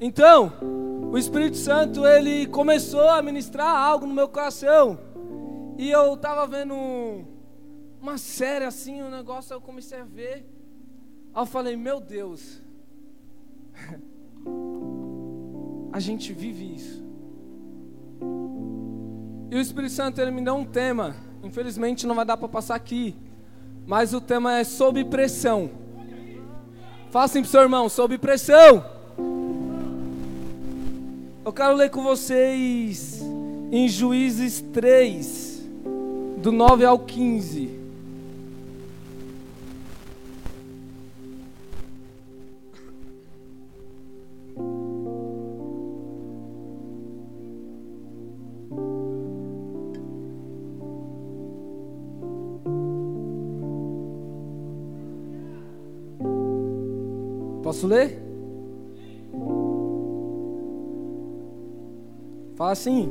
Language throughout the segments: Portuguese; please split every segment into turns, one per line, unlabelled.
Então, o Espírito Santo ele começou a ministrar algo no meu coração. E eu estava vendo uma série assim, um negócio, eu comecei a ver. Aí eu falei, meu Deus, a gente vive isso. E o Espírito Santo ele me deu um tema. Infelizmente não vai dar para passar aqui. Mas o tema é sob pressão. Faça assim pro seu irmão, sob pressão. Eu quero ler com vocês em Juízes 3, do 9 ao 15. Posso ler? Fala assim.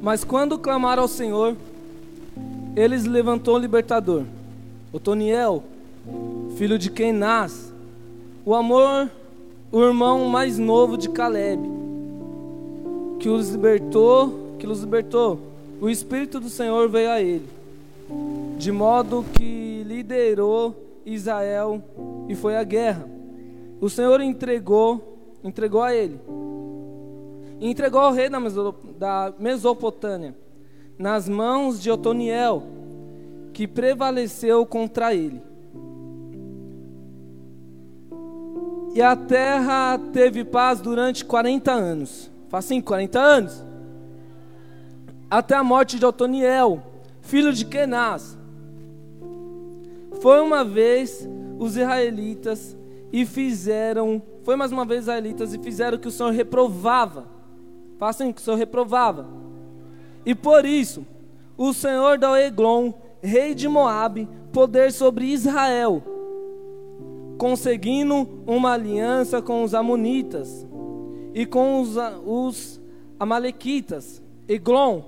Mas quando clamaram ao Senhor, eles levantou o libertador, Otoniel, filho de Kenaz, o amor, o irmão mais novo de Caleb, que os libertou, que os libertou. O espírito do Senhor veio a ele de modo que liderou Israel e foi à guerra. O Senhor entregou, entregou a ele, e entregou ao rei da Mesopotâmia nas mãos de Otoniel, que prevaleceu contra ele. E a terra teve paz durante 40 anos. Faz assim, 40 anos. Até a morte de Otoniel, filho de Kenaz, foi uma vez os israelitas e fizeram, foi mais uma vez israelitas e fizeram o que o Senhor reprovava. Façam o que o Senhor reprovava. E por isso, o Senhor deu Eglon, rei de Moabe, poder sobre Israel, conseguindo uma aliança com os amonitas e com os, os amalequitas. Eglon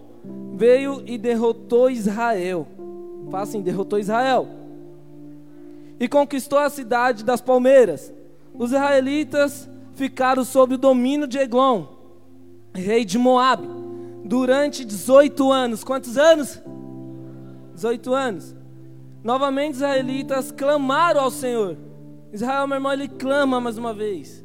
veio e derrotou Israel. Façam, assim, derrotou Israel e conquistou a cidade das palmeiras. Os israelitas ficaram sob o domínio de Eglon, rei de Moabe, durante 18 anos. Quantos anos? 18 anos. Novamente os israelitas clamaram ao Senhor. Israel, meu irmão, ele clama mais uma vez.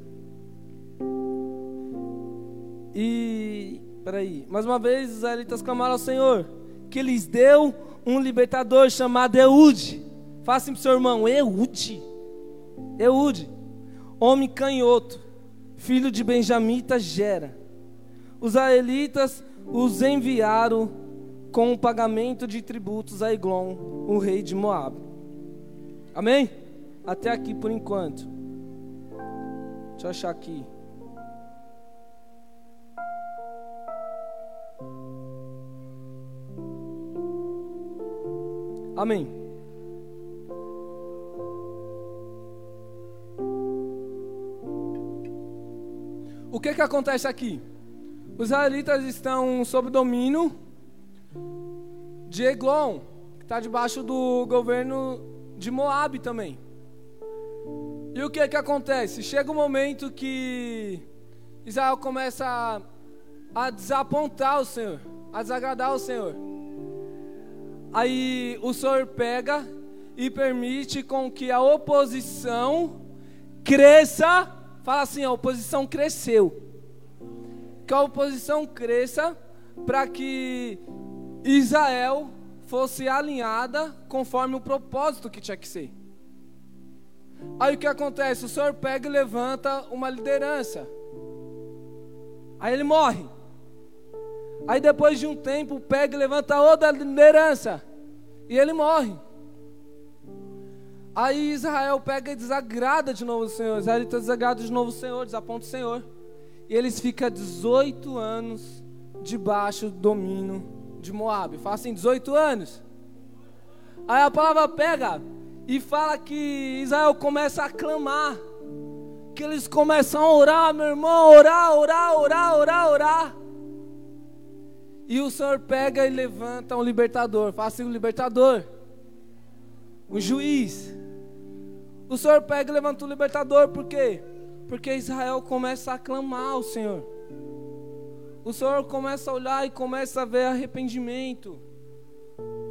E, peraí, mais uma vez os israelitas clamaram ao Senhor, que lhes deu um libertador chamado Eude Fala assim pro seu irmão, Eude. Eude. Homem canhoto, filho de Benjamita Gera. Os israelitas os enviaram com o pagamento de tributos a Eglon, o rei de Moab. Amém? Até aqui por enquanto. Deixa eu achar aqui. Amém. O que que acontece aqui? Os israelitas estão sob domínio de Eglon, que está debaixo do governo de Moab também. E o que que acontece? Chega um momento que Israel começa a, a desapontar o Senhor, a desagradar o Senhor. Aí o Senhor pega e permite com que a oposição cresça Fala assim, a oposição cresceu. Que a oposição cresça para que Israel fosse alinhada conforme o propósito que tinha que ser. Aí o que acontece? O Senhor pega e levanta uma liderança. Aí ele morre. Aí depois de um tempo pega e levanta outra liderança. E ele morre. Aí Israel pega e desagrada de novo o Senhor. Israel está desagrado de novo o Senhor, desaponta o Senhor. E eles ficam 18 anos debaixo do domínio de Moab. Fala assim, 18 anos. Aí a palavra pega e fala que Israel começa a clamar. Que eles começam a orar, meu irmão, orar, orar, orar, orar, orar. E o Senhor pega e levanta um libertador. Fala assim, um libertador. Um juiz O Senhor pega e levanta o libertador, por quê? Porque Israel começa a clamar ao Senhor. O Senhor começa a olhar e começa a ver arrependimento.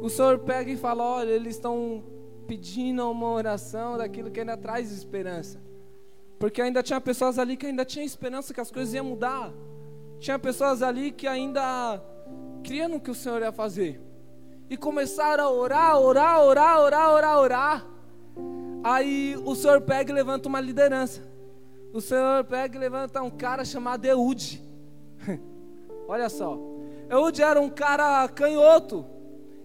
O Senhor pega e fala: olha, eles estão pedindo uma oração daquilo que ainda traz esperança. Porque ainda tinha pessoas ali que ainda tinham esperança que as coisas iam mudar. Tinha pessoas ali que ainda criam no que o Senhor ia fazer. E começaram a orar, orar, orar, orar, orar, orar. Aí o Senhor pega e levanta uma liderança. O Senhor pega e levanta um cara chamado Eude. Olha só. Eude era um cara canhoto.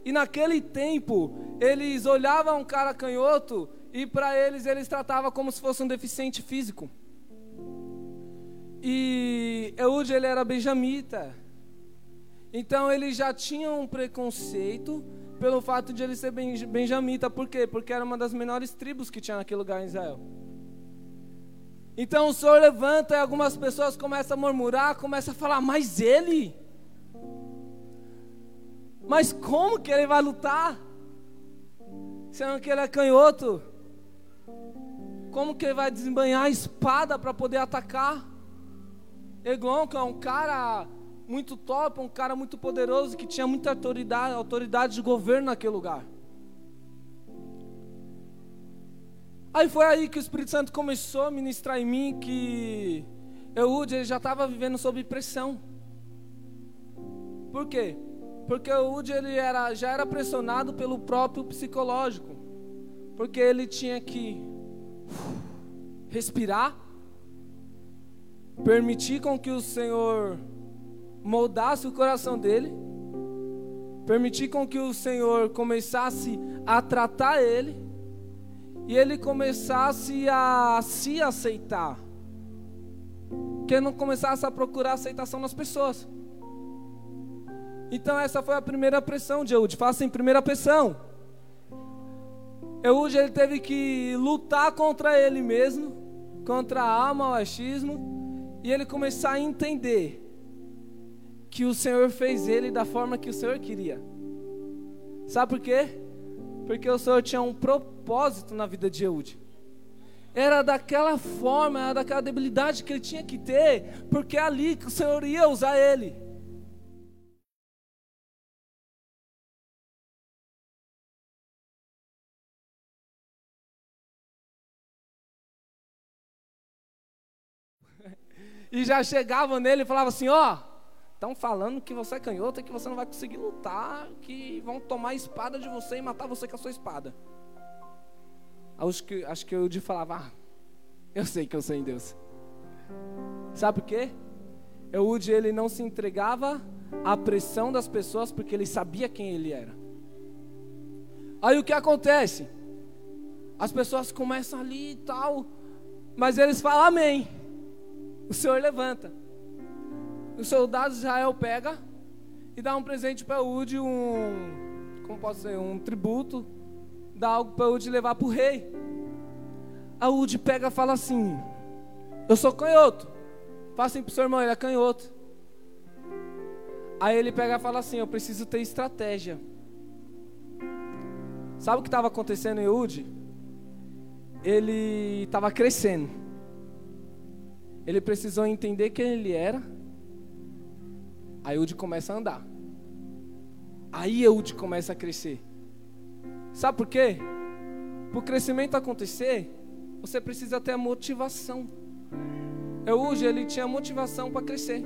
E naquele tempo, eles olhavam um cara canhoto e para eles eles tratavam como se fosse um deficiente físico. E Eude ele era benjamita. Então ele já tinha um preconceito pelo fato de ele ser benjamita. Por quê? Porque era uma das menores tribos que tinha naquele lugar em Israel. Então o Senhor levanta e algumas pessoas começam a murmurar, começam a falar, mas ele? Mas como que ele vai lutar? Sendo que ele é canhoto. Como que ele vai desembanhar a espada para poder atacar? Eglon, que é um cara muito top, um cara muito poderoso que tinha muita autoridade, autoridade de governo naquele lugar. Aí foi aí que o Espírito Santo começou a ministrar em mim que Eude ele já estava vivendo sob pressão. Por quê? Porque Eude ele era, já era pressionado pelo próprio psicológico. Porque ele tinha que respirar, permitir com que o Senhor moldasse o coração dele, permitir com que o Senhor começasse a tratar ele e ele começasse a se aceitar. Que ele não começasse a procurar aceitação nas pessoas. Então essa foi a primeira pressão de Eude. Faça em primeira pressão. Eude ele teve que lutar contra ele mesmo, contra a alma, o achismo, e ele começar a entender que o Senhor fez ele da forma que o Senhor queria. Sabe por quê? Porque o Senhor tinha um propósito na vida de Eude. Era daquela forma, era daquela debilidade que ele tinha que ter, porque é ali que o Senhor ia usar ele. e já chegavam nele e falavam assim: Ó, Estão falando que você é canhoto e que você não vai conseguir lutar, que vão tomar a espada de você e matar você com a sua espada. Acho que, acho que eu de falava, ah, eu sei que eu sou em Deus. Sabe por quê? Eude ele não se entregava à pressão das pessoas porque ele sabia quem ele era. Aí o que acontece? As pessoas começam ali e tal, mas eles falam amém. O Senhor levanta os soldados de Israel pega e dá um presente para Ude, um, como posso ser, um tributo, dá algo para Ude levar para o rei. A Ude pega e fala assim: Eu sou canhoto. Faça assim para o seu irmão, ele é canhoto. Aí ele pega e fala assim: Eu preciso ter estratégia. Sabe o que estava acontecendo em Ude? Ele estava crescendo. Ele precisou entender quem ele era Aí Eude começa a andar. Aí Eude começa a crescer. Sabe por quê? Para o crescimento acontecer, você precisa ter a motivação. Eude, ele tinha motivação para crescer.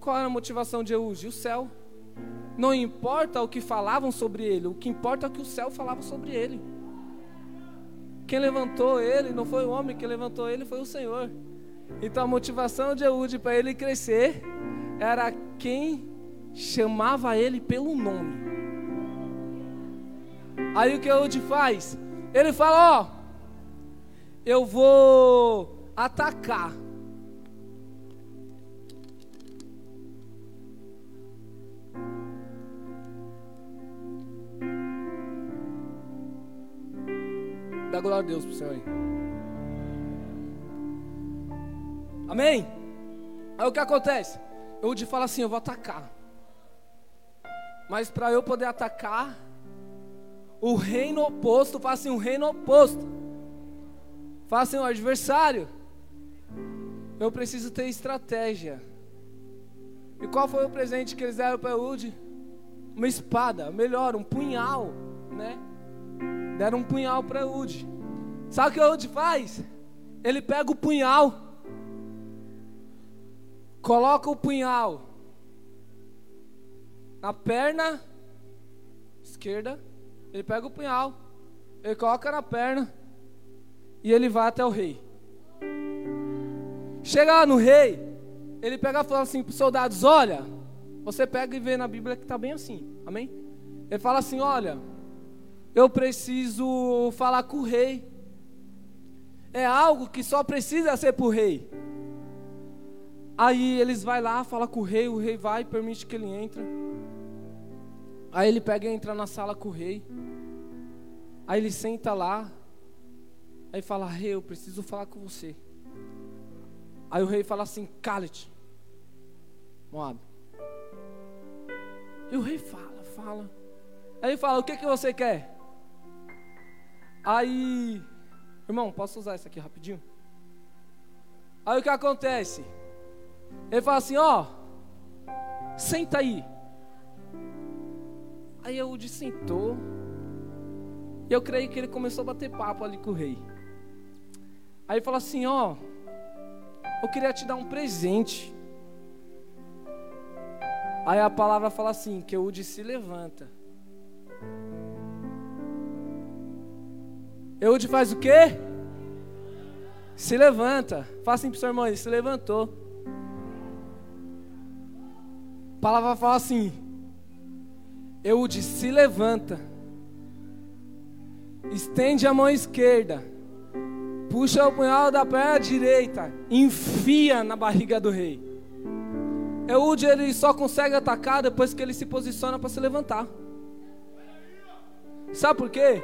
Qual era a motivação de Eude? O céu. Não importa o que falavam sobre ele, o que importa é o que o céu falava sobre ele. Quem levantou ele não foi o homem, quem levantou ele foi o Senhor. Então a motivação de Eude para ele crescer era quem chamava ele pelo nome. Aí o que Eude faz? Ele fala: Ó, eu vou atacar. Dá glória a Deus pro Senhor aí. Amém? Aí o que acontece? Eu de fala assim: eu vou atacar. Mas para eu poder atacar, o reino oposto, fala assim, o reino oposto. Fala assim, o adversário. Eu preciso ter estratégia. E qual foi o presente que eles deram para Eude? Uma espada, melhor, um punhal, né? Deram um punhal para Eude. Sabe o que Eude faz? Ele pega o punhal, coloca o punhal na perna esquerda, ele pega o punhal, ele coloca na perna e ele vai até o rei. Chega lá no rei, ele pega e fala assim para os soldados: Olha, você pega e vê na Bíblia que está bem assim, amém? Ele fala assim: Olha, eu preciso falar com o rei. É algo que só precisa ser para o rei. Aí eles vai lá, fala com o rei, o rei vai, permite que ele entre. Aí ele pega e entra na sala com o rei. Aí ele senta lá. Aí fala: Rei, eu preciso falar com você. Aí o rei fala assim: Cala-te, Moab. E o rei fala, fala. Aí ele fala: O que, que você quer? Aí, irmão, posso usar isso aqui rapidinho? Aí o que acontece? Ele fala assim: Ó, senta aí. Aí Eude sentou. E eu creio que ele começou a bater papo ali com o rei. Aí falou assim: Ó, eu queria te dar um presente. Aí a palavra fala assim: que Eude se levanta. Eude faz o quê? Se levanta. Fala assim pro seu irmão: ele se levantou. A palavra fala assim: Eude se levanta, estende a mão esquerda, puxa o punhal da perna direita, enfia na barriga do rei. Eude ele só consegue atacar depois que ele se posiciona para se levantar. Sabe por quê?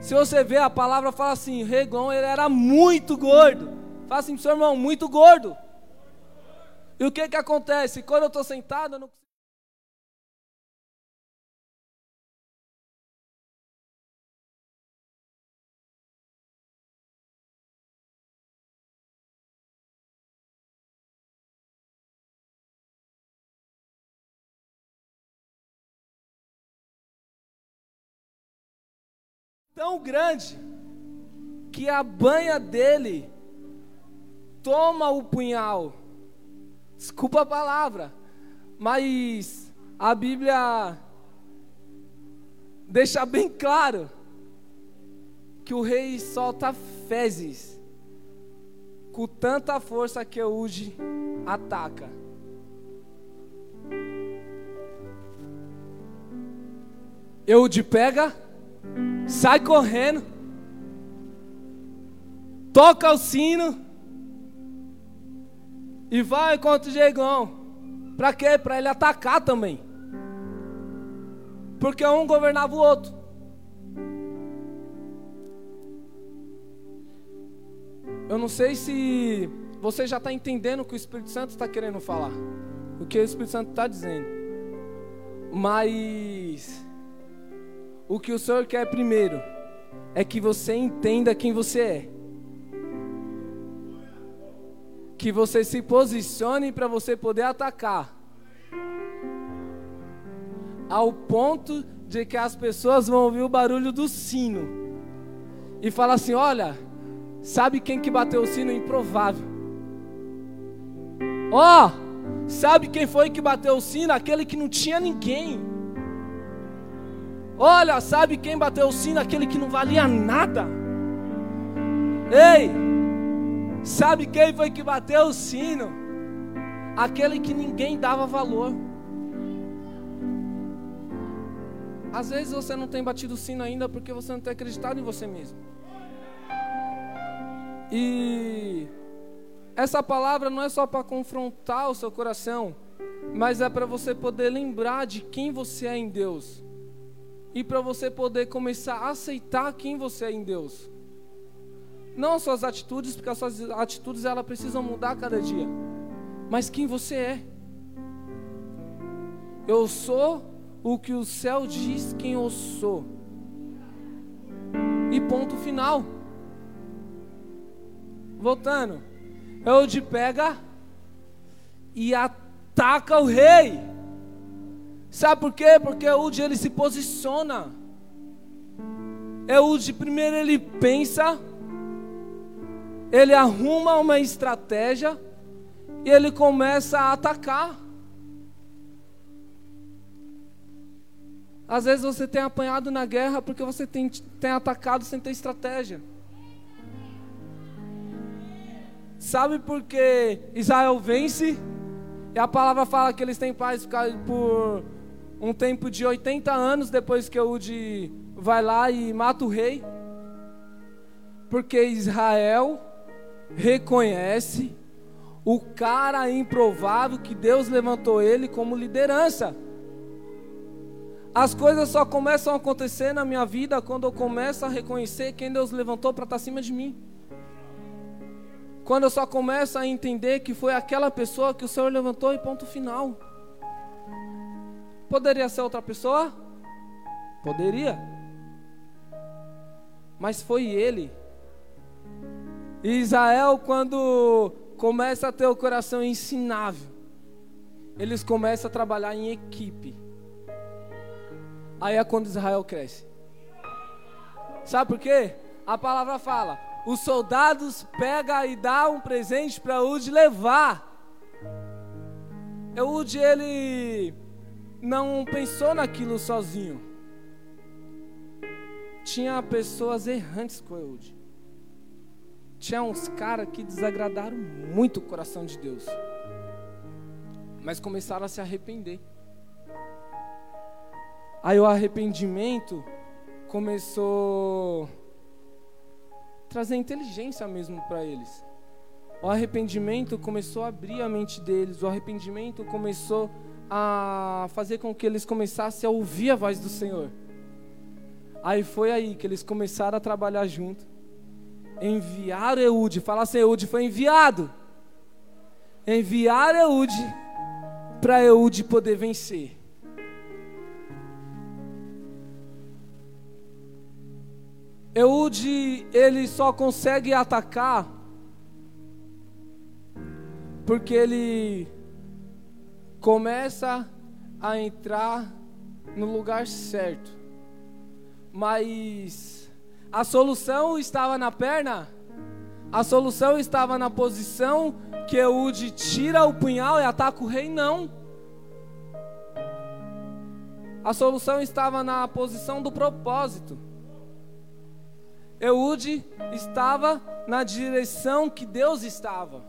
Se você ver a palavra fala assim, Regon ele era muito gordo. Fala assim, seu irmão, muito gordo. E o que que acontece? Quando eu estou sentado, eu não tão grande que a banha dele toma o punhal. Desculpa a palavra, mas a Bíblia deixa bem claro que o rei solta fezes com tanta força que Eude ataca. Eude pega sai correndo, toca o sino e vai contra o Jegão. Para quê? Para ele atacar também. Porque um governava o outro. Eu não sei se você já está entendendo o que o Espírito Santo está querendo falar. O que o Espírito Santo está dizendo. Mas o que o Senhor quer primeiro é que você entenda quem você é. Que você se posicione para você poder atacar. Ao ponto de que as pessoas vão ouvir o barulho do sino e falar assim: "Olha, sabe quem que bateu o sino? Improvável. Ó, oh, sabe quem foi que bateu o sino? Aquele que não tinha ninguém. Olha, sabe quem bateu o sino? Aquele que não valia nada. Ei, sabe quem foi que bateu o sino? Aquele que ninguém dava valor. Às vezes você não tem batido o sino ainda porque você não tem acreditado em você mesmo. E essa palavra não é só para confrontar o seu coração, mas é para você poder lembrar de quem você é em Deus e para você poder começar a aceitar quem você é em Deus. Não as suas atitudes, porque as suas atitudes elas precisam mudar cada dia, mas quem você é. Eu sou o que o céu diz quem eu sou. ponto final. Voltando. Eude pega e ataca o rei. Sabe por quê? Porque Eude ele se posiciona. Eude primeiro ele pensa, ele arruma uma estratégia e ele começa a atacar. Às vezes você tem apanhado na guerra porque você tem, tem atacado sem ter estratégia. Sabe por que Israel vence? E a palavra fala que eles têm paz por um tempo de 80 anos depois que Eude vai lá e mata o rei. Porque Israel reconhece o cara improvável que Deus levantou ele como liderança. As coisas só começam a acontecer na minha vida quando eu começo a reconhecer quem Deus levantou para estar acima de mim. Quando eu só começo a entender que foi aquela pessoa que o Senhor levantou e ponto final. Poderia ser outra pessoa? Poderia. Mas foi ele. E Israel, quando começa a ter o coração ensinável, eles começam a trabalhar em equipe. Aí é quando Israel cresce. Sabe por quê? A palavra fala: os soldados pegam e dão um presente para Eude levar. Eude ele não pensou naquilo sozinho. Tinha pessoas errantes com Eude. Tinha uns caras que desagradaram muito o coração de Deus. Mas começaram a se arrepender. Aí o arrependimento começou a trazer inteligência mesmo para eles. O arrependimento começou a abrir a mente deles, o arrependimento começou a fazer com que eles começassem a ouvir a voz do Senhor. Aí foi aí que eles começaram a trabalhar junto. Enviaram Eude, fala assim, Eude foi enviado. Enviaram Eude para Eude poder vencer. Eude, ele só consegue atacar porque ele começa a entrar no lugar certo. Mas a solução estava na perna? A solução estava na posição que Eude tira o punhal e ataca o rei? Não. A solução estava na posição do propósito. Eude estava na direção que Deus estava.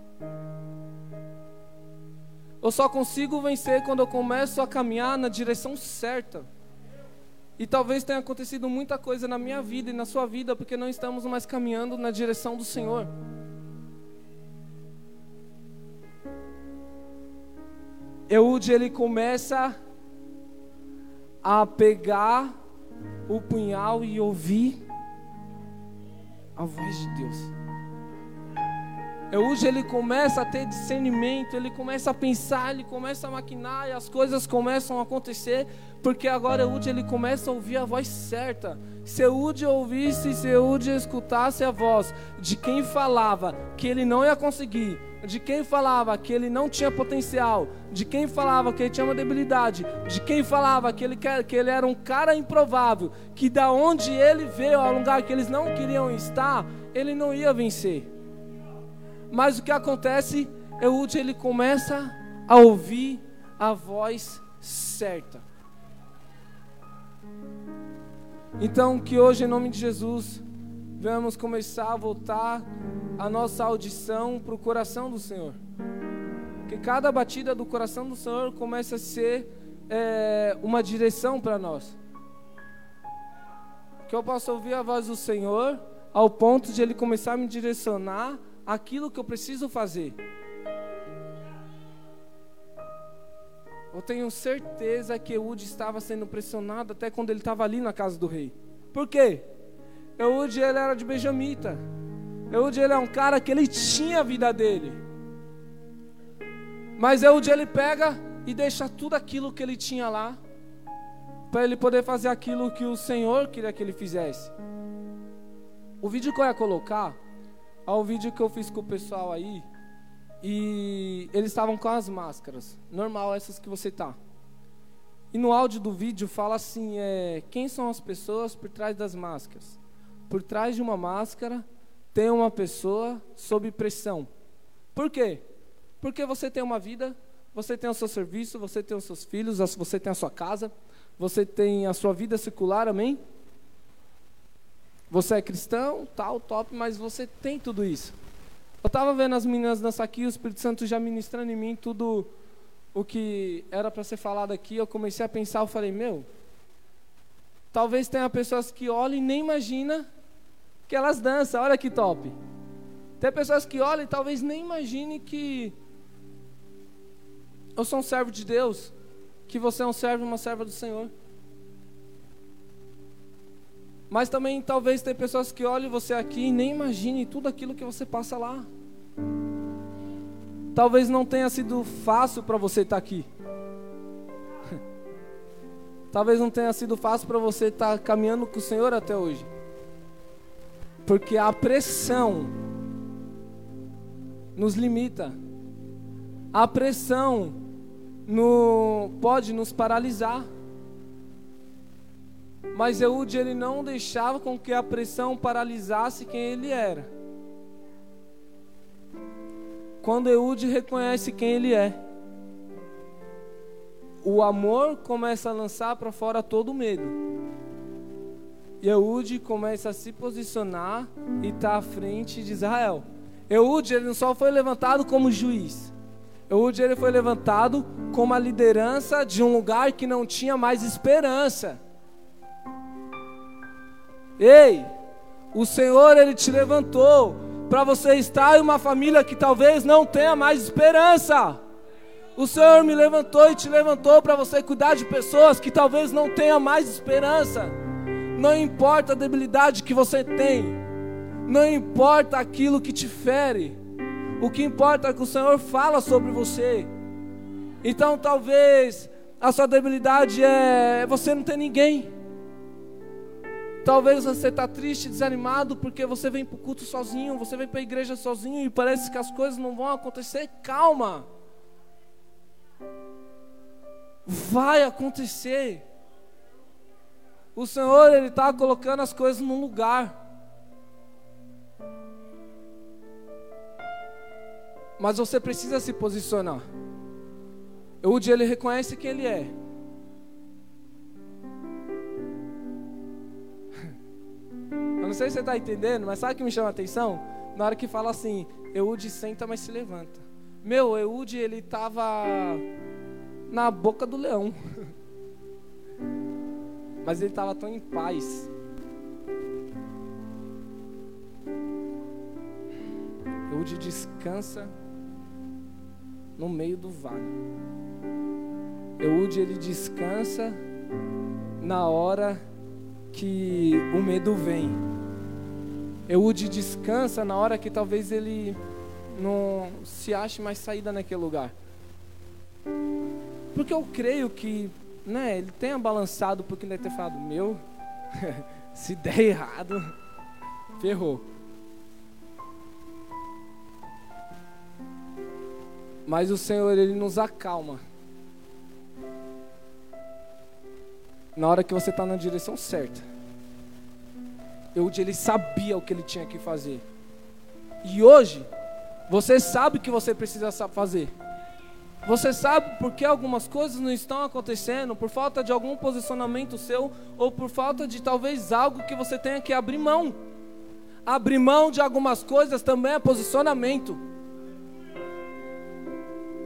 Eu só consigo vencer quando eu começo a caminhar na direção certa. E talvez tenha acontecido muita coisa na minha vida e na sua vida porque não estamos mais caminhando na direção do Senhor. Eude ele começa a pegar o punhal e ouvir a voz de Deus. Hoje ele começa a ter discernimento, ele começa a pensar, ele começa a maquinar e as coisas começam a acontecer, porque agora Eude ele começa a ouvir a voz certa. Se Eude ouvisse, se Eude escutasse a voz de quem falava que ele não ia conseguir, de quem falava que ele não tinha potencial, de quem falava que ele tinha uma debilidade, de quem falava que ele, que ele era um cara improvável, que da onde ele veio ao lugar que eles não queriam estar, ele não ia vencer. Mas o que acontece, Eude ele começa a ouvir a voz certa. Então que hoje em nome de Jesus vamos começar a voltar a nossa audição para o coração do Senhor. Que cada batida do coração do Senhor comece a ser é, uma direção para nós. Que eu possa ouvir a voz do Senhor ao ponto de Ele começar a me direcionar aquilo que eu preciso fazer. Eu tenho certeza que Eude estava sendo pressionado até quando ele estava ali na casa do rei. Por quê? Eude ele era de benjamita. Eude ele é um cara que ele tinha a vida dele. Mas Eude ele pega e deixa tudo aquilo que ele tinha lá para ele poder fazer aquilo que o Senhor queria que ele fizesse. O vídeo que eu ia colocar é o vídeo que eu fiz com o pessoal aí. E eles estavam com as máscaras. Normal, essas que você tá. E no áudio do vídeo fala assim: é, quem são as pessoas por trás das máscaras? Por trás de uma máscara tem uma pessoa sob pressão. Por quê? Porque você tem uma vida, você tem o seu serviço, você tem os seus filhos, você tem a sua casa, você tem a sua vida secular, amém? Você é cristão, tal, top, mas você tem tudo isso. Eu estava vendo as meninas dançar aqui, o Espírito Santo já ministrando em mim tudo o que era para ser falado aqui. Eu comecei a pensar, eu falei, meu, talvez tenha pessoas que olhem e nem imagina que elas dançam. Olha que top. Tem pessoas que olham e talvez nem imagine que eu sou um servo de Deus, que você é um servo uma serva do Senhor. Mas também talvez tem pessoas que olhem você aqui e nem imaginem tudo aquilo que você passa lá. Talvez não tenha sido fácil para você estar tá aqui. Talvez não tenha sido fácil para você estar tá caminhando com o Senhor até hoje. Porque a pressão nos limita. A pressão no, pode nos paralisar. Mas Eude ele não deixava com que a pressão paralisasse quem ele era. Quando Eude reconhece quem ele é, o amor começa a lançar para fora todo o medo. E Eude começa a se posicionar e está à frente de Israel. Eude ele não só foi levantado como juiz, Eude ele foi levantado como a liderança de um lugar que não tinha mais esperança. Ei, o Senhor ele te levantou para você estar em uma família que talvez não tenha mais esperança. O Senhor me levantou e te levantou para você cuidar de pessoas que talvez não tenha mais esperança. Não importa a debilidade que você tem, não importa aquilo que te fere. O que importa é que o Senhor fala sobre você. Então talvez a sua debilidade é você não ter ninguém. Talvez você está triste, desanimado, porque você vem para o culto sozinho, você vem para a igreja sozinho e parece que as coisas não vão acontecer. Calma. Vai acontecer. O Senhor, Ele está colocando as coisas no lugar. Mas você precisa se posicionar. Eude ele reconhece quem ele é. Não sei se você está entendendo, mas sabe o que me chama a atenção? Na hora que fala assim, Eude senta, mas se levanta. Meu, Eude ele estava na boca do leão. Mas ele estava tão em paz. Eude descansa no meio do vale. Eude ele descansa na hora que o medo vem. Eude descansa na hora que talvez ele não se ache mais saída naquele lugar. Porque eu creio que, né, ele tenha balançado porque ele deve ter falado, meu, se der errado, ferrou. Mas o Senhor, Ele nos acalma. Na hora que você está na direção certa. Eude, ele sabia o que ele tinha que fazer. E hoje, você sabe o que você precisa fazer. Você sabe por que algumas coisas não estão acontecendo, por falta de algum posicionamento seu, ou por falta de talvez algo que você tenha que abrir mão. Abrir mão de algumas coisas também é posicionamento.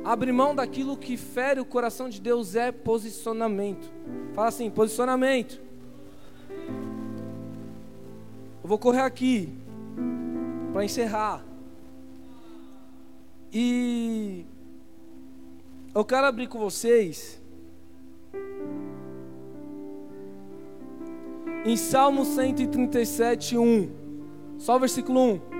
Abrir mão daquilo que fere o coração de Deus é posicionamento. Fala assim: posicionamento. Eu vou correr aqui para encerrar. E eu quero abrir com vocês em Salmo 137, 1. Só o versículo 1.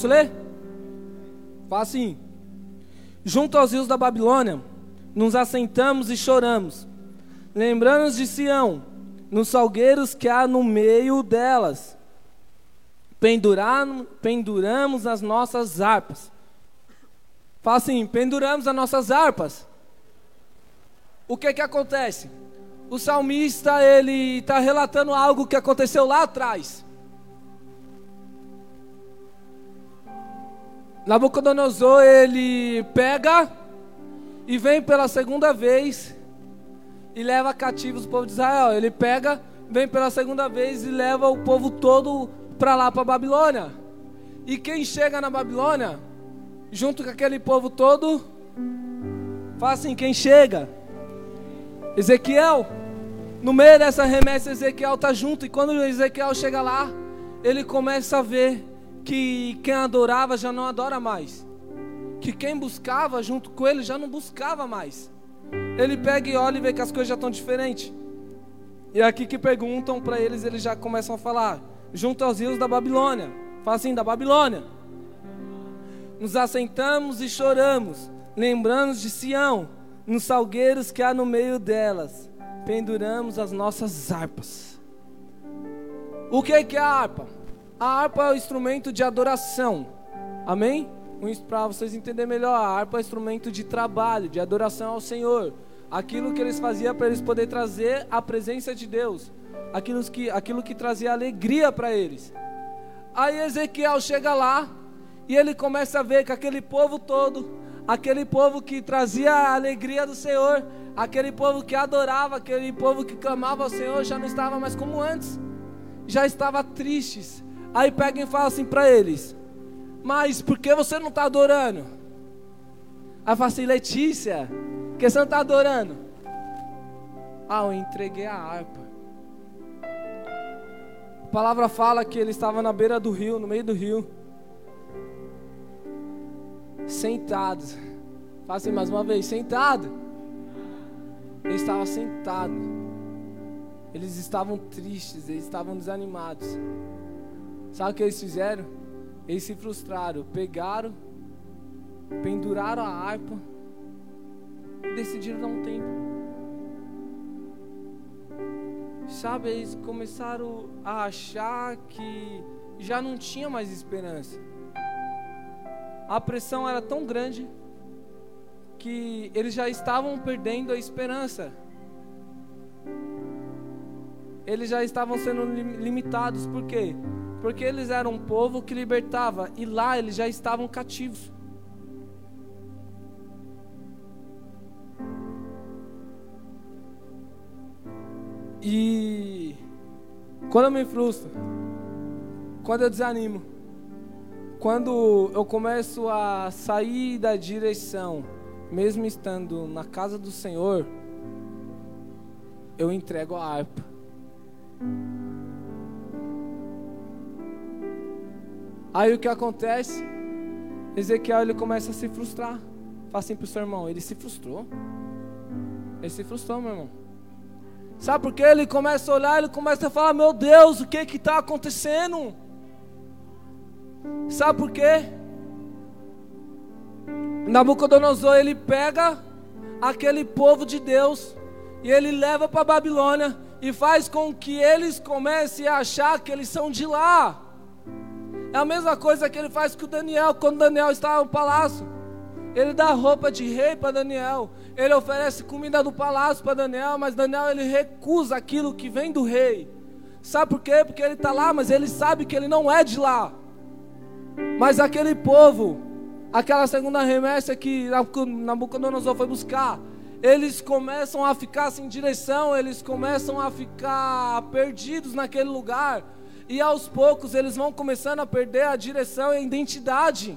Posso ler? Fala assim: Junto aos rios da Babilônia, nos assentamos e choramos, lembrando-nos de Sião, nos salgueiros que há no meio delas. Penduramos, penduramos as nossas harpas. Fala assim: penduramos as nossas harpas. O que que acontece? O salmista ele está relatando algo que aconteceu lá atrás. Nabucodonosor ele pega e vem pela segunda vez e leva cativos o povo de Israel. Ele pega, vem pela segunda vez e leva o povo todo para lá para Babilônia. E quem chega na Babilônia, junto com aquele povo todo, fala assim: quem chega? Ezequiel. No meio dessa remessa, Ezequiel está junto. E quando Ezequiel chega lá, ele começa a ver que quem adorava já não adora mais. Que quem buscava junto com ele já não buscava mais. Ele pega e olha e vê que as coisas já estão diferentes. E aqui que perguntam para eles, eles já começam a falar: junto aos rios da Babilônia. Fala assim: da Babilônia. Nos assentamos e choramos, lembrando de Sião, nos salgueiros que há no meio delas. Penduramos as nossas harpas. O que é a harpa? A harpa é o instrumento de adoração. Amém? Para vocês entenderem melhor, a harpa é instrumento de trabalho, de adoração ao Senhor. Aquilo que eles faziam para eles poderem trazer a presença de Deus. Aquilo que, aquilo que trazia alegria para eles. Aí Ezequiel chega lá e ele começa a ver que aquele povo todo, aquele povo que trazia a alegria do Senhor, aquele povo que adorava, aquele povo que clamava ao Senhor, já não estava mais como antes, já estava tristes, Aí pega e fala assim para eles: Mas por que você não está adorando? Aí fala assim: Letícia, por que você não está adorando? Ah, eu entreguei a harpa. A palavra fala que ele estava na beira do rio, no meio do rio, sentados. Fala assim mais uma vez: sentado. Ele estava sentado. Eles estavam tristes, eles estavam desanimados. Sabe o que eles fizeram? Eles se frustraram, pegaram, penduraram a harpa e decidiram dar um tempo. Sabe, eles começaram a achar que já não tinha mais esperança. A pressão era tão grande que eles já estavam perdendo a esperança. Eles já estavam sendo limitados, por quê? Porque eles eram um povo que libertava e lá eles já estavam cativos. E quando eu me frustro, quando eu desanimo, quando eu começo a sair da direção, mesmo estando na casa do Senhor, eu entrego a harpa. Aí o que acontece? Ezequiel ele começa a se frustrar. Fala assim pro seu irmão, ele se frustrou. Ele se frustrou, meu irmão. Sabe por quê? Ele começa a olhar, ele começa a falar: Meu Deus, o que que está acontecendo? Sabe por quê? Nabucodonosor ele pega aquele povo de Deus e ele leva para Babilônia e faz com que eles comecem a achar que eles são de lá. É a mesma coisa que ele faz com Daniel, quando Daniel estava no palácio. Ele dá roupa de rei para Daniel. Ele oferece comida do palácio para Daniel, mas Daniel ele recusa aquilo que vem do rei. Sabe por quê? Porque ele está lá, mas ele sabe que ele não é de lá. Mas aquele povo, aquela segunda remessa que Nabucodonosor foi buscar, eles começam a ficar sem direção, eles começam a ficar perdidos naquele lugar e aos poucos eles vão começando a perder a direção e a identidade.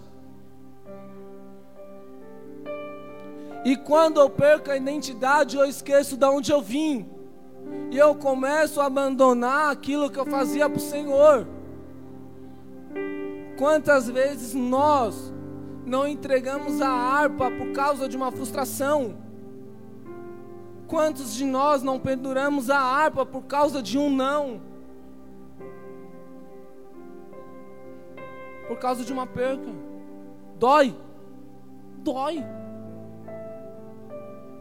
E quando eu perco a identidade, eu esqueço de onde eu vim. E eu começo a abandonar aquilo que eu fazia para o Senhor. Quantas vezes nós não entregamos a harpa por causa de uma frustração? Quantos de nós não penduramos a harpa por causa de um não? Por causa de uma perca. Dói. Dói.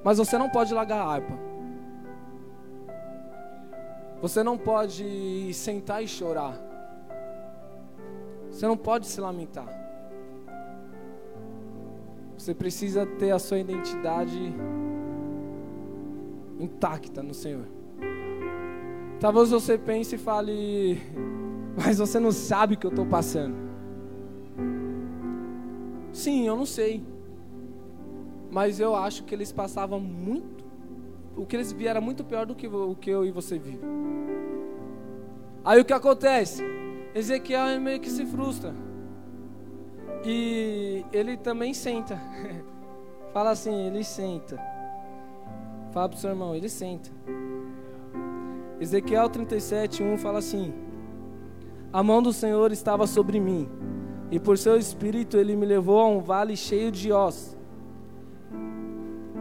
Mas você não pode largar a harpa. Você não pode sentar e chorar. Você não pode se lamentar. Você precisa ter a sua identidade intacta no Senhor. Talvez você pense e fale, mas você não sabe o que eu estou passando. Sim, eu não sei. Mas eu acho que eles passavam muito. O que eles vieram muito pior do que o que eu e você vive. Aí o que acontece? Ezequiel meio que se frustra. E ele também senta. Fala assim, ele senta. Fala pro seu irmão, ele senta. Ezequiel 37, 1 fala assim: A mão do Senhor estava sobre mim, e por seu espírito ele me levou a um vale cheio de ossos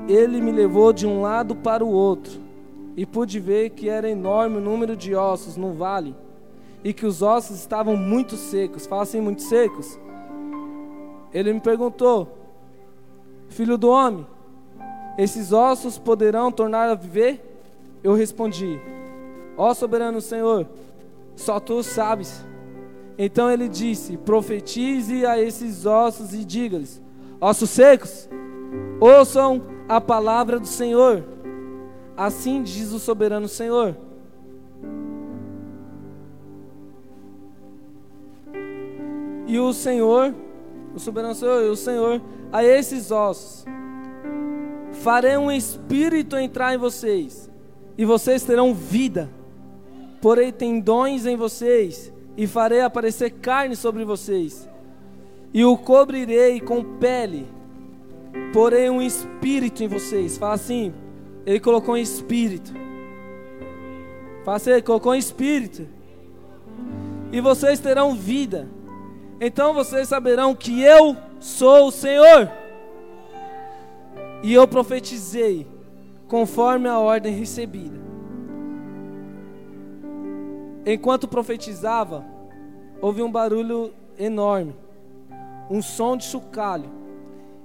ele me levou de um lado para o outro, e pude ver que era enorme o número de ossos no vale, e que os ossos estavam muito secos. Fala assim, muito secos. Ele me perguntou, filho do homem, esses ossos poderão tornar a viver? Eu respondi, ó soberano Senhor, só tu sabes. Então ele disse: profetize a esses ossos e diga-lhes: ossos secos, ouçam a palavra do Senhor. Assim diz o soberano Senhor. E o Senhor, o soberano Senhor, e o Senhor, a esses ossos, farei um espírito entrar em vocês, e vocês terão vida. Porei tendões em vocês, e farei aparecer carne sobre vocês, e o cobrirei com pele porém um espírito em vocês. Fala assim, ele colocou um espírito. Fala assim, ele colocou um espírito. E vocês terão vida. Então vocês saberão que eu sou o Senhor. E eu profetizei conforme a ordem recebida. Enquanto profetizava, houve um barulho enorme, um som de chocalho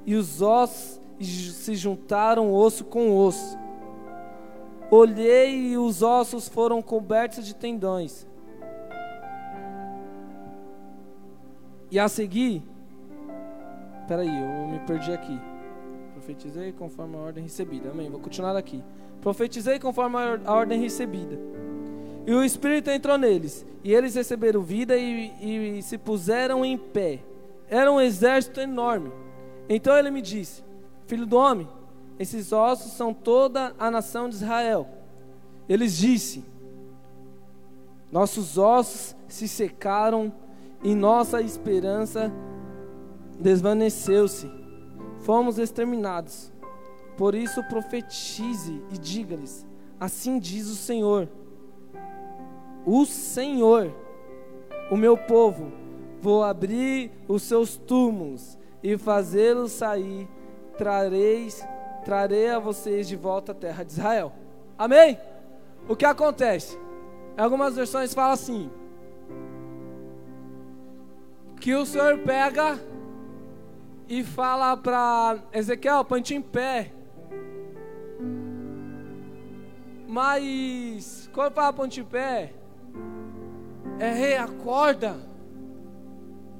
e os ossos se juntaram osso com osso. Olhei e os ossos foram cobertos de tendões. E a seguir, peraí, eu me perdi aqui. Profetizei conforme a ordem recebida. Amém. Vou continuar daqui. Profetizei conforme a ordem recebida. E o Espírito entrou neles, e eles receberam vida e, e se puseram em pé. Era um exército enorme então ele me disse: Filho do homem, esses ossos são toda a nação de Israel. Eles disse: Nossos ossos se secaram e nossa esperança desvaneceu-se. Fomos exterminados. Por isso profetize e diga-lhes: Assim diz o Senhor. O Senhor, o meu povo, vou abrir os seus túmulos e fazê-los sair, trareis, trarei a vocês de volta à terra de Israel. Amém? O que acontece? Algumas versões fala assim: que o Senhor pega e fala para Ezequiel, põe-te em pé. Mas quando fala põe-te em pé, é rei, acorda,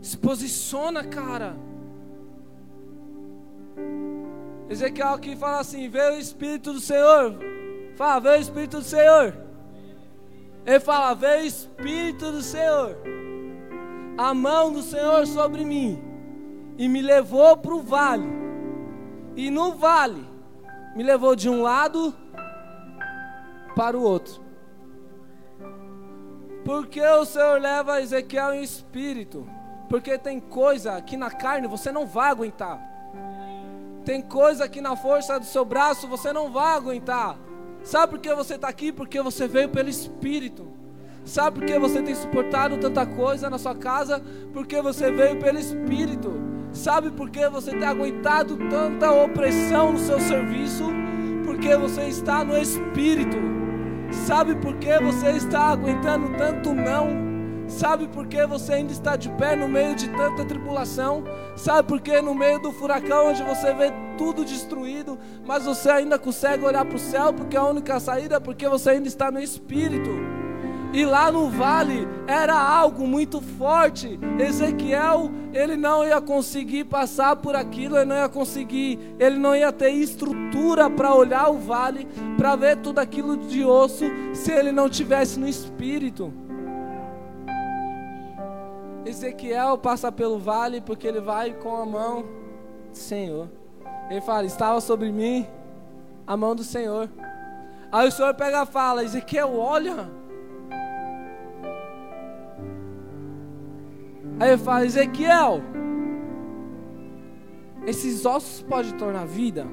se posiciona, cara. Ezequiel aqui fala assim: veio o Espírito do Senhor. Fala, veio o Espírito do Senhor. Ele fala: veio o Espírito do Senhor. A mão do Senhor sobre mim. E me levou para o vale. E no vale, me levou de um lado para o outro. Porque o Senhor leva Ezequiel em espírito? Porque tem coisa que na carne você não vai aguentar. Tem coisa que na força do seu braço você não vai aguentar. Sabe por que você está aqui? Porque você veio pelo Espírito. Sabe por que você tem suportado tanta coisa na sua casa? Porque você veio pelo Espírito. Sabe por que você tem aguentado tanta opressão no seu serviço? Porque você está no Espírito. Sabe por que você está aguentando tanto não? Sabe por que você ainda está de pé no meio de tanta tribulação? Sabe por que no meio do furacão, onde você vê tudo destruído, mas você ainda consegue olhar para o céu? Porque a única saída é porque você ainda está no Espírito. E lá no vale era algo muito forte. Ezequiel, ele não ia conseguir passar por aquilo, ele não ia conseguir, ele não ia ter estrutura para olhar o vale, para ver tudo aquilo de osso, se ele não tivesse no espírito. Ezequiel passa pelo vale porque ele vai com a mão do Senhor. Ele fala: Estava sobre mim a mão do Senhor. Aí o Senhor pega e fala: Ezequiel, olha. Aí ele fala: Ezequiel, esses ossos podem tornar vida?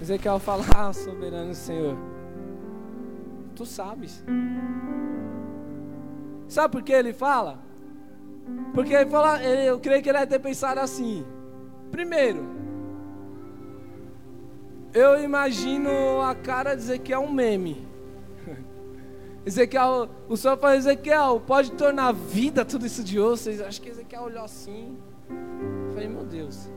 Ezequiel fala: Ah, soberano Senhor, tu sabes. Sabe por que ele fala? Porque ele fala, eu creio que ele deve ter pensado assim. Primeiro, eu imagino a cara de Ezequiel um meme. Ezequiel, o Senhor fala, Ezequiel, pode tornar vida tudo isso de osso. Acho que Ezequiel olhou assim. Eu falei, meu Deus.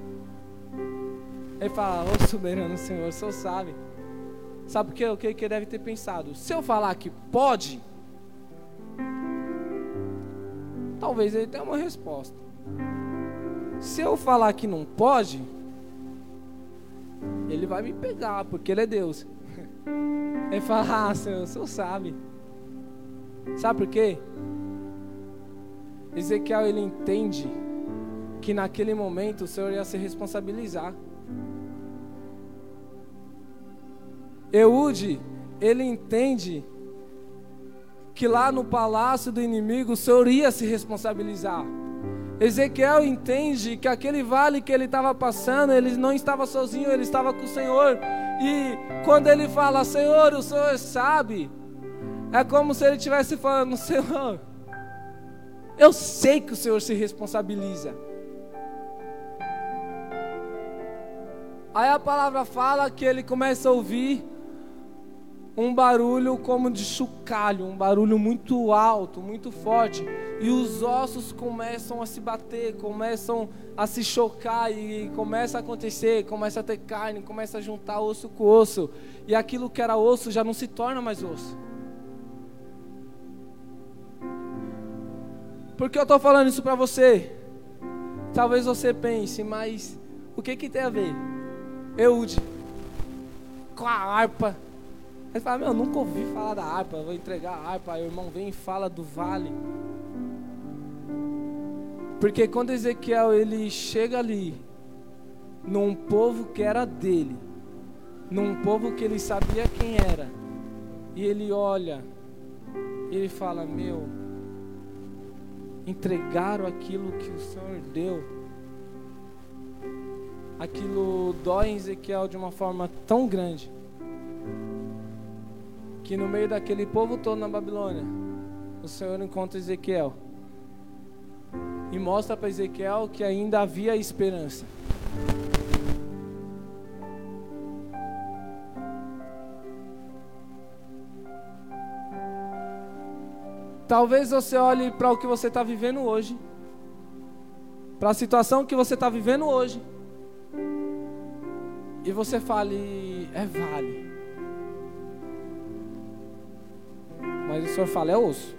Ele fala, ô soberano Senhor, o Senhor sabe. Sabe por quê? O que ele deve ter pensado? Se eu falar que pode, talvez ele tenha uma resposta. Se eu falar que não pode, ele vai me pegar, porque ele é Deus. Ele fala, ah, Senhor, o Senhor sabe. Sabe por quê? Ezequiel, ele entende que naquele momento o Senhor ia se responsabilizar. Eude, ele entende que lá no palácio do inimigo o Senhor ia se responsabilizar. Ezequiel entende que aquele vale que ele estava passando, ele não estava sozinho, ele estava com o Senhor. E quando ele fala, Senhor, o Senhor sabe, é como se ele estivesse falando, Senhor, eu sei que o Senhor se responsabiliza. Aí a palavra fala que ele começa a ouvir um barulho como de chocalho, um barulho muito alto, muito forte, e os ossos começam a se bater, começam a se chocar e começa a acontecer, começa a ter carne, começa a juntar osso com osso, e aquilo que era osso já não se torna mais osso. Por que eu estou falando isso para você? Talvez você pense, mas o que que tem a ver? Eude com a harpa Aí fala, meu, nunca ouvi falar da harpa, vou entregar a harpa. Aí o irmão vem e fala do vale. Porque quando Ezequiel ele chega ali, num povo que era dele, num povo que ele sabia quem era, e ele olha, e ele fala: Meu, entregaram aquilo que o Senhor deu. Aquilo dói em Ezequiel de uma forma tão grande que no meio daquele povo todo na Babilônia, o Senhor encontra Ezequiel e mostra para Ezequiel que ainda havia esperança. Talvez você olhe para o que você está vivendo hoje, para a situação que você está vivendo hoje, e você fale: é vale. Mas o Senhor fala, é osso.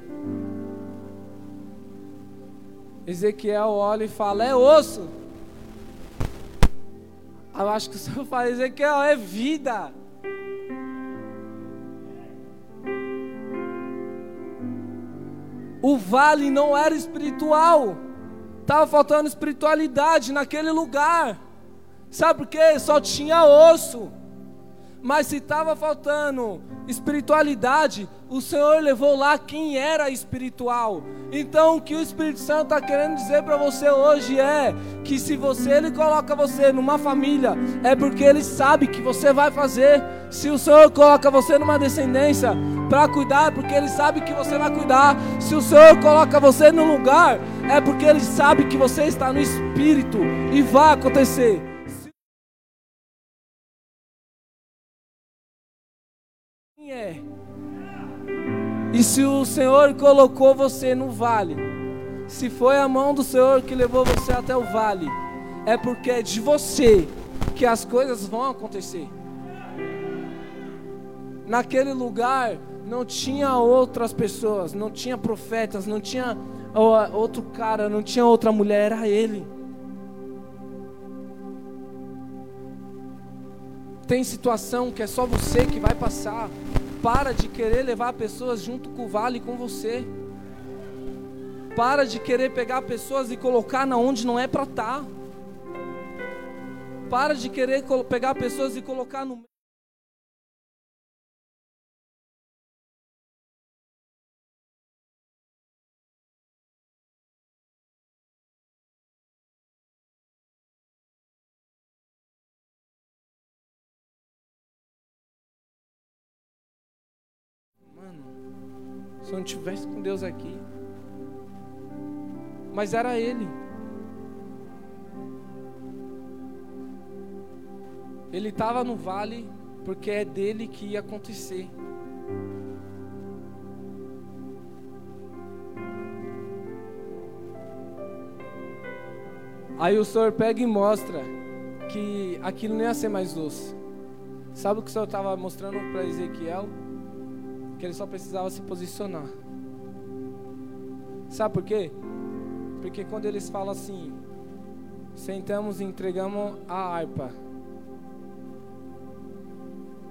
Ezequiel olha e fala, é osso. Eu acho que o Senhor fala, Ezequiel, é vida. O vale não era espiritual. Estava faltando espiritualidade naquele lugar. Sabe por quê? Só tinha osso. Mas se estava faltando espiritualidade, o Senhor levou lá quem era espiritual. Então o que o Espírito Santo está querendo dizer para você hoje é que se você ele coloca você numa família, é porque ele sabe que você vai fazer. Se o Senhor coloca você numa descendência para cuidar, é porque ele sabe que você vai cuidar. Se o Senhor coloca você num lugar, é porque ele sabe que você está no espírito e vai acontecer. E se o Senhor colocou você no vale, se foi a mão do Senhor que levou você até o vale, é porque é de você que as coisas vão acontecer. Naquele lugar não tinha outras pessoas, não tinha profetas, não tinha outro cara, não tinha outra mulher, era ele. Tem situação que é só você que vai passar. Para de querer levar pessoas junto com o vale com você. Para de querer pegar pessoas e colocar na onde não é para estar. Tá. Para de querer pegar pessoas e colocar no Se eu não tivesse com Deus aqui. Mas era Ele. Ele estava no vale porque é dele que ia acontecer. Aí o Senhor pega e mostra que aquilo não ia ser mais doce. Sabe o que o Senhor estava mostrando para Ezequiel? Que ele só precisava se posicionar. Sabe por quê? Porque quando eles falam assim, sentamos e entregamos a harpa.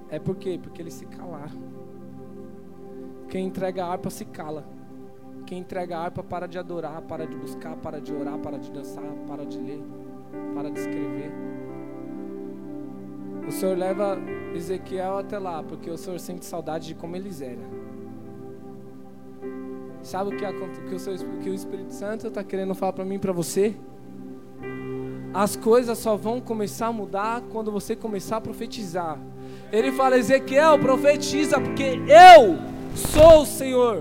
É por quê? Porque eles se calaram. Quem entrega a harpa se cala. Quem entrega a harpa para de adorar, para de buscar, para de orar, para de dançar, para de ler, para de escrever. O Senhor leva Ezequiel até lá, porque o Senhor sente saudade de como eles eram. Sabe o que, que, o, Senhor, que o Espírito Santo está querendo falar para mim e para você? As coisas só vão começar a mudar quando você começar a profetizar. Ele fala: Ezequiel, profetiza, porque eu sou o Senhor.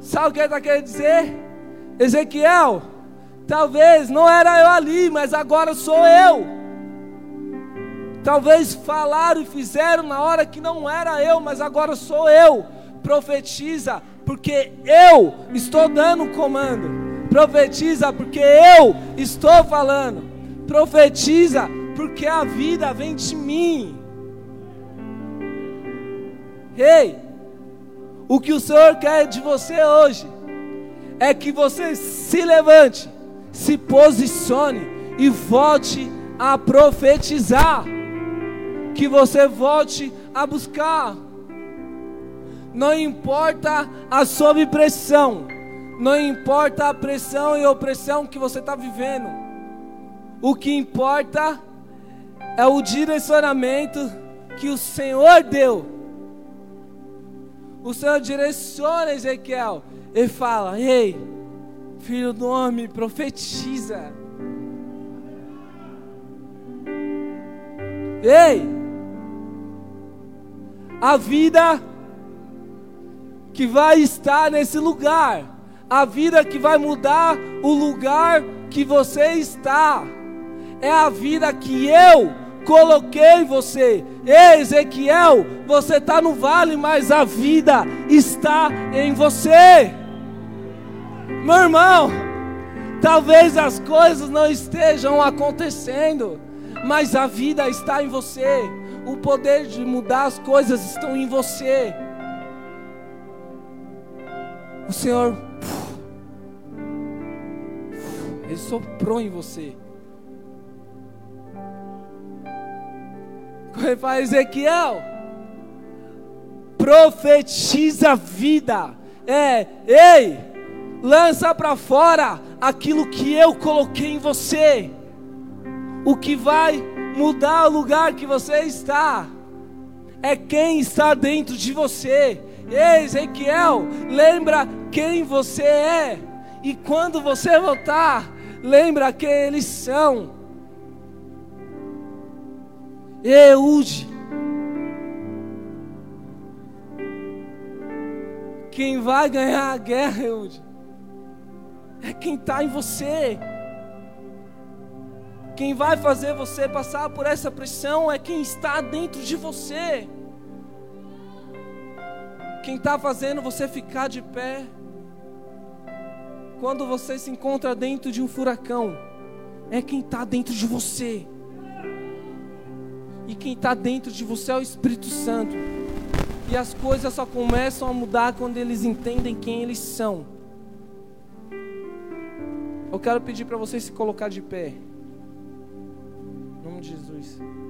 Sabe o que ele está querendo dizer? Ezequiel, talvez não era eu ali, mas agora sou eu. Talvez falaram e fizeram na hora que não era eu, mas agora sou eu. Profetiza, porque eu estou dando o comando. Profetiza, porque eu estou falando. Profetiza, porque a vida vem de mim. Ei, o que o Senhor quer de você hoje é que você se levante, se posicione e volte a profetizar que você volte a buscar. Não importa a sob pressão, não importa a pressão e opressão que você está vivendo. O que importa é o direcionamento que o Senhor deu. O Senhor direciona Ezequiel e fala: Ei, filho do homem, profetiza. Ei, a vida que vai estar nesse lugar, a vida que vai mudar o lugar que você está, é a vida que eu coloquei você. Ei, Ezequiel, você está no vale, mas a vida está em você. Meu irmão, talvez as coisas não estejam acontecendo, mas a vida está em você. O poder de mudar as coisas estão em você. O Senhor, Ele soprou em você. Ele fala, Ezequiel, profetiza vida. É, ei, lança para fora aquilo que eu coloquei em você. O que vai mudar o lugar que você está, é quem está dentro de você. Ei, Ezequiel, lembra quem você é, e quando você voltar, lembra quem eles são. Eude, quem vai ganhar a guerra, Eude, é quem está em você. Quem vai fazer você passar por essa pressão é quem está dentro de você. Quem está fazendo você ficar de pé quando você se encontra dentro de um furacão é quem está dentro de você. E quem está dentro de você é o Espírito Santo. E as coisas só começam a mudar quando eles entendem quem eles são. Eu quero pedir para você se colocar de pé. De Jesus.